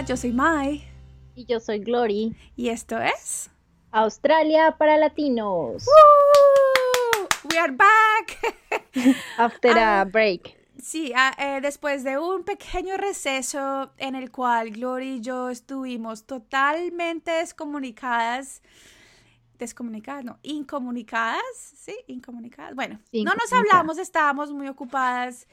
Hola, yo soy Mai. Y yo soy Glory. Y esto es Australia para Latinos. We are back. After a ah, break. Sí, ah, eh, después de un pequeño receso en el cual Glory y yo estuvimos totalmente descomunicadas descomunicadas, no, incomunicadas, ¿sí? Incomunicadas. Bueno, no nos hablamos, estábamos muy ocupadas.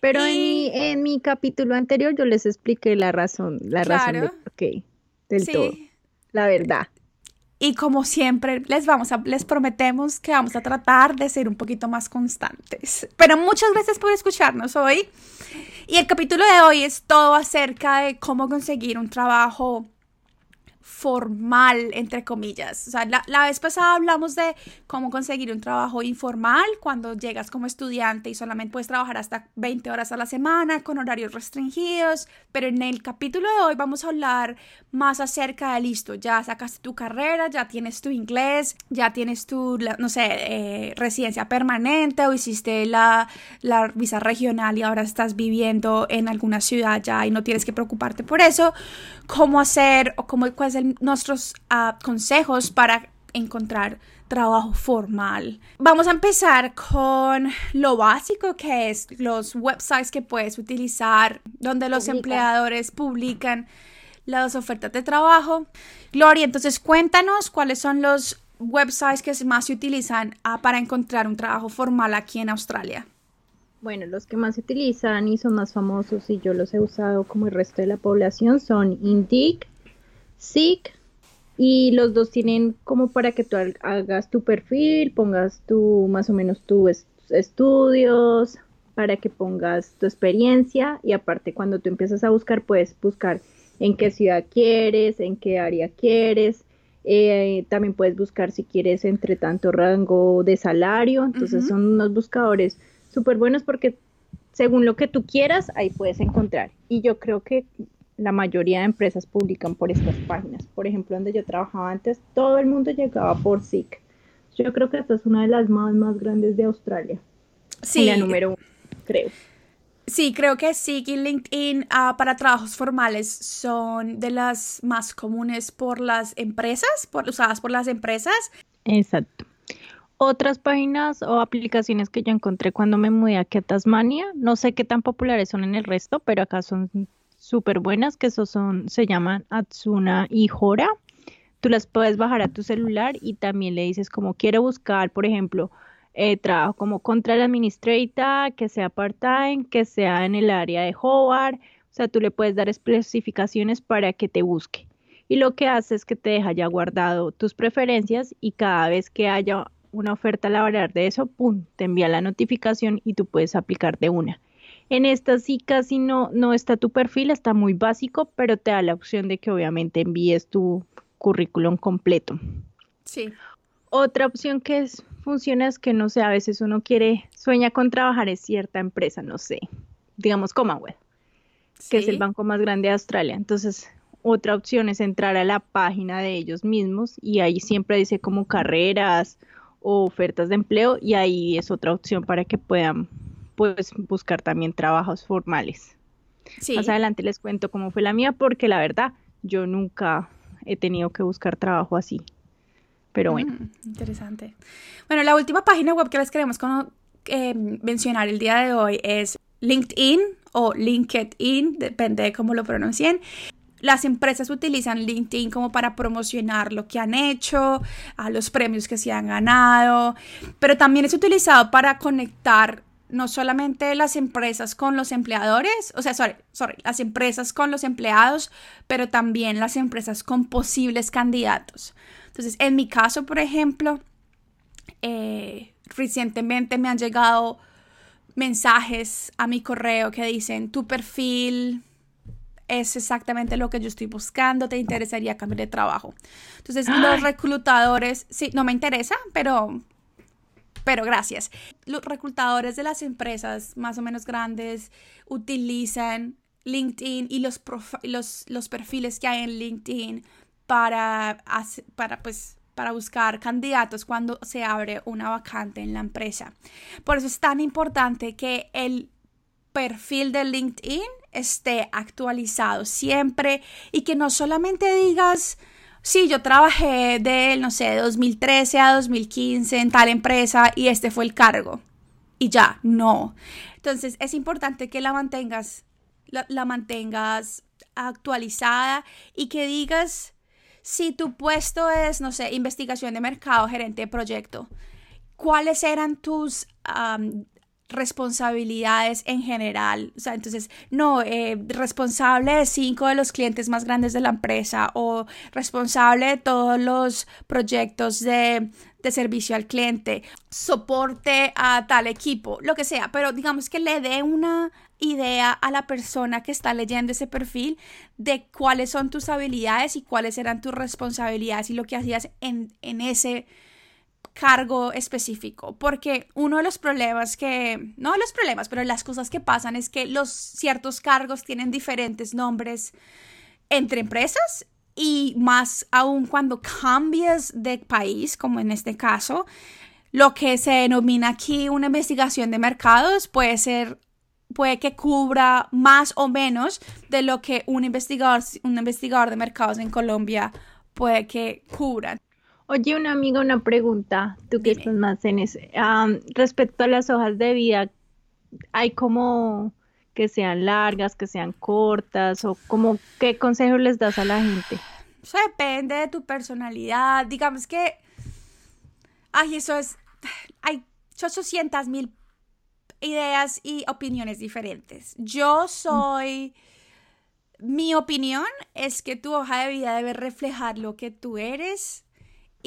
Pero en, mi, en mi capítulo anterior yo les expliqué la razón, la razón de por qué, del todo, la verdad. Y como siempre, les vamos a, les prometemos que vamos a tratar de ser un poquito más constantes. Pero muchas gracias por escucharnos hoy. Y el capítulo de hoy es todo acerca de cómo conseguir un trabajo formal, entre comillas. O sea, la, vez pasada hablamos de cómo conseguir un trabajo informal cuando llegas como estudiante y solamente puedes trabajar hasta 20 horas a la semana con horarios restringidos, pero en el capítulo de hoy vamos a hablar más acerca de listo, ya sacaste tu carrera, ya tienes tu inglés, ya tienes tu, no sé, eh, residencia permanente o hiciste la, la visa regional y ahora estás viviendo en alguna ciudad ya y no tienes que preocuparte por eso, cómo hacer o cómo, cuál es el nuestros ah, consejos para encontrar trabajo formal. Vamos a empezar con lo básico que es los websites que puedes utilizar donde los empleadores publican las ofertas de trabajo. Gloria, entonces cuéntanos cuáles son los websites que más se utilizan ah, para encontrar un trabajo formal aquí en Australia. Bueno, los que más se utilizan y son más famosos y yo los he usado como el resto de la población son Indeed, SIC y los dos tienen como para que tú hagas tu perfil, pongas tu más o menos tus estudios, para que pongas tu experiencia y aparte cuando tú empiezas a buscar puedes buscar en qué ciudad quieres, en qué área quieres. Eh, también puedes buscar si quieres entre tanto rango de salario. Entonces son unos buscadores súper buenos porque según lo que tú quieras, ahí puedes encontrar. Y yo creo que la mayoría de empresas publican por estas páginas. Por ejemplo, donde yo trabajaba antes, todo el mundo llegaba por SIC. Yo creo que esta es una de las más, más grandes de Australia. Sí. La número uno, creo. Sí, creo que SIC y LinkedIn ah, para trabajos formales son de las más comunes por las empresas, por, usadas por las empresas. Exacto. Otras páginas o aplicaciones que yo encontré cuando me mudé aquí a Tasmania, no sé qué tan populares son en el resto, pero acá son súper buenas, que esos son, se llaman Atsuna y Jora. Tú las puedes bajar a tu celular y también le dices como quiero buscar, por ejemplo, eh, trabajo como administrator, que sea part-time, que sea en el área de Howard. O sea, tú le puedes dar especificaciones para que te busque. Y lo que hace es que te deja ya guardado tus preferencias y cada vez que haya una oferta laboral de eso, ¡pum!, te envía la notificación y tú puedes aplicar de una. En esta sí casi no, no está tu perfil, está muy básico, pero te da la opción de que obviamente envíes tu currículum completo. Sí. Otra opción que es, funciona es que no sé, a veces uno quiere, sueña con trabajar en cierta empresa, no sé, digamos Commonwealth, que es el banco más grande de Australia. Entonces, otra opción es entrar a la página de ellos mismos y ahí siempre dice como carreras o ofertas de empleo y ahí es otra opción para que puedan pues buscar también trabajos formales. Más adelante les cuento cómo fue la mía, porque la verdad yo nunca he tenido que buscar trabajo así. Pero bueno. Mm, interesante. Bueno, la última página web que les queremos eh, mencionar el día de hoy es LinkedIn o LinkedIn, depende de cómo lo pronuncien. Las empresas utilizan LinkedIn como para promocionar lo que han hecho, a los premios que se han ganado, pero también es utilizado para conectar no solamente las empresas con los empleadores, o sea, sorry, sorry, las empresas con los empleados, pero también las empresas con posibles candidatos. Entonces, en mi caso, por ejemplo, eh, recientemente me han llegado mensajes a mi correo que dicen, tu perfil es exactamente lo que yo estoy buscando, te interesaría cambiar de trabajo. Entonces, los reclutadores, sí, no me interesa, pero pero gracias. Los reclutadores de las empresas más o menos grandes utilizan LinkedIn y los, los, perfiles que hay en LinkedIn para, para, pues, para buscar candidatos cuando se abre una vacante en la empresa. Por eso es tan importante que el perfil de LinkedIn esté actualizado siempre y que no solamente digas, sí, yo trabajé de, no sé, 2013 a 2015 en tal empresa y este fue el cargo. Y ya, no. Entonces es importante que la mantengas, la, mantengas actualizada y que digas si tu puesto es, no sé, investigación de mercado, gerente de proyecto, cuáles eran tus responsabilidades en general. O sea, entonces, no, eh, responsable de cinco de los clientes más grandes de la empresa o responsable de todos los proyectos de, de servicio al cliente, soporte a tal equipo, lo que sea, pero digamos que le dé una idea a la persona que está leyendo ese perfil de cuáles son tus habilidades y cuáles eran tus responsabilidades y lo que hacías en, en ese cargo específico, porque uno de los problemas que, no los problemas, pero las cosas que pasan es que los ciertos cargos tienen diferentes nombres entre empresas y más aún cuando cambias de país, como en este caso, lo que se denomina aquí una investigación de mercados puede ser puede que cubra más o menos de lo que un investigador, un investigador de mercados en Colombia puede que cubra. Oye, una amiga, una pregunta, tú que estás más en ese. respecto a las hojas de vida, ¿hay como que sean largas, que sean cortas o como qué consejos les das a la gente? Eso depende de tu personalidad. Digamos que, ay, eso es, hay 800 mil ideas y opiniones diferentes. Yo soy, mi opinión es que tu hoja de vida debe reflejar lo que tú eres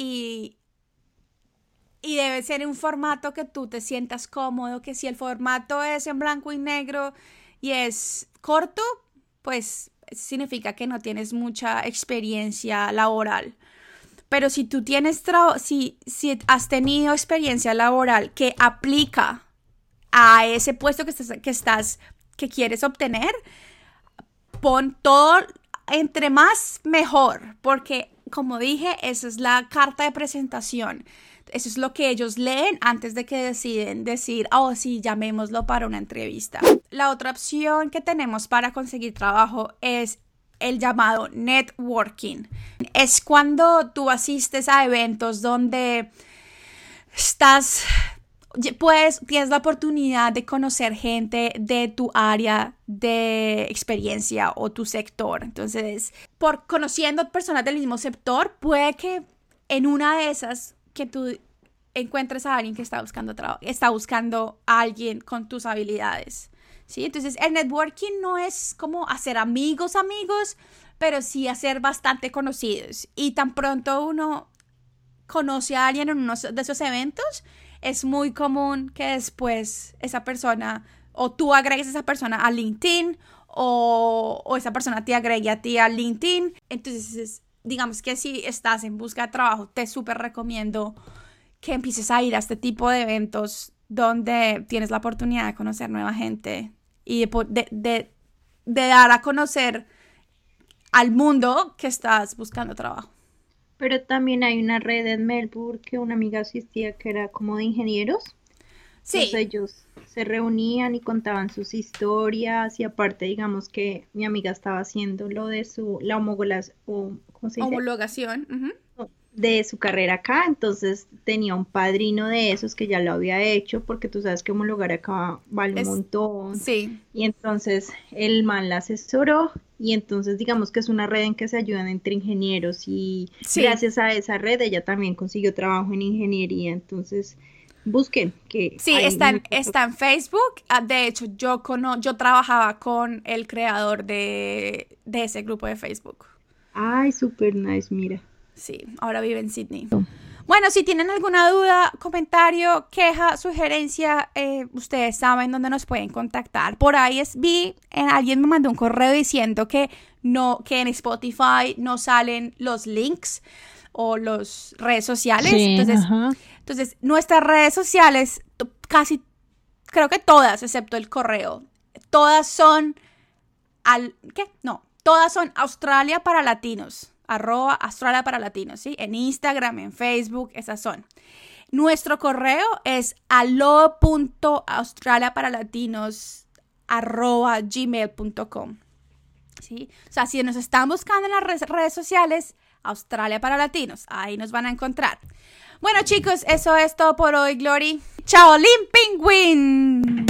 y, y debe ser un formato que tú te sientas cómodo, que si el formato es en blanco y negro y es corto, pues significa que no tienes mucha experiencia laboral. Pero si tú tienes, si, si has tenido experiencia laboral que aplica a ese puesto que estás, que estás, que quieres obtener, pon todo entre más mejor, porque como dije, esa es la carta de presentación. Eso es lo que ellos leen antes de que deciden decir, oh, sí, llamémoslo para una entrevista. La otra opción que tenemos para conseguir trabajo es el llamado networking. Es cuando tú asistes a eventos donde estás pues tienes la oportunidad de conocer gente de tu área de experiencia o tu sector. Entonces, por conociendo personas del mismo sector, puede que en una de esas que tú encuentres a alguien que está buscando trabajo, está buscando a alguien con tus habilidades. ¿Sí? Entonces, el networking no es como hacer amigos, amigos, pero sí hacer bastante conocidos. Y tan pronto uno conoce a alguien en uno de esos eventos, es muy común que después esa persona o tú agregues a esa persona a LinkedIn o, esa persona te agregue a ti a LinkedIn. Entonces, digamos que si estás en busca de trabajo, te súper recomiendo que empieces a ir a este tipo de eventos donde tienes la oportunidad de conocer nueva gente y de dar a conocer al mundo que estás buscando trabajo. Pero también hay una red en Melbourne que una amiga asistía que era como de ingenieros. Sí. Entonces ellos se reunían y contaban sus historias y aparte digamos que mi amiga estaba haciendo lo de su, la homologación, homologación de su carrera acá, entonces tenía un padrino de esos que ya lo había hecho, porque tú sabes que homologar acá vale un montón. Sí. Y entonces el man la asesoró y entonces digamos que es una red en que se ayudan entre ingenieros y gracias a esa red ella también consiguió trabajo en ingeniería, entonces busquen que sí está en, está en Facebook ah, de hecho yo cono yo trabajaba con el creador de, de ese grupo de Facebook. Ay super nice mira. Sí, ahora vive en Sydney. Bueno, si tienen alguna duda, comentario, queja, sugerencia, eh, ustedes saben dónde nos pueden contactar. Por ahí es, vi, en, alguien me mandó un correo diciendo que no, que en Spotify no salen los links o las redes sociales. entonces, entonces, nuestras redes sociales, casi, creo que todas, excepto el correo, todas son al, ¿qué? No, todas son Australia para latinos arroba Australia para Latinos, ¿sí? En Instagram, en Facebook, esas son. Nuestro correo es alo.australia para latinos arroba gmail.com. ¿Sí? O sea, si nos están buscando en las redes sociales, Australia para Latinos, ahí nos van a encontrar. Bueno chicos, eso es todo por hoy, Glory. Chao, Lim Penguin.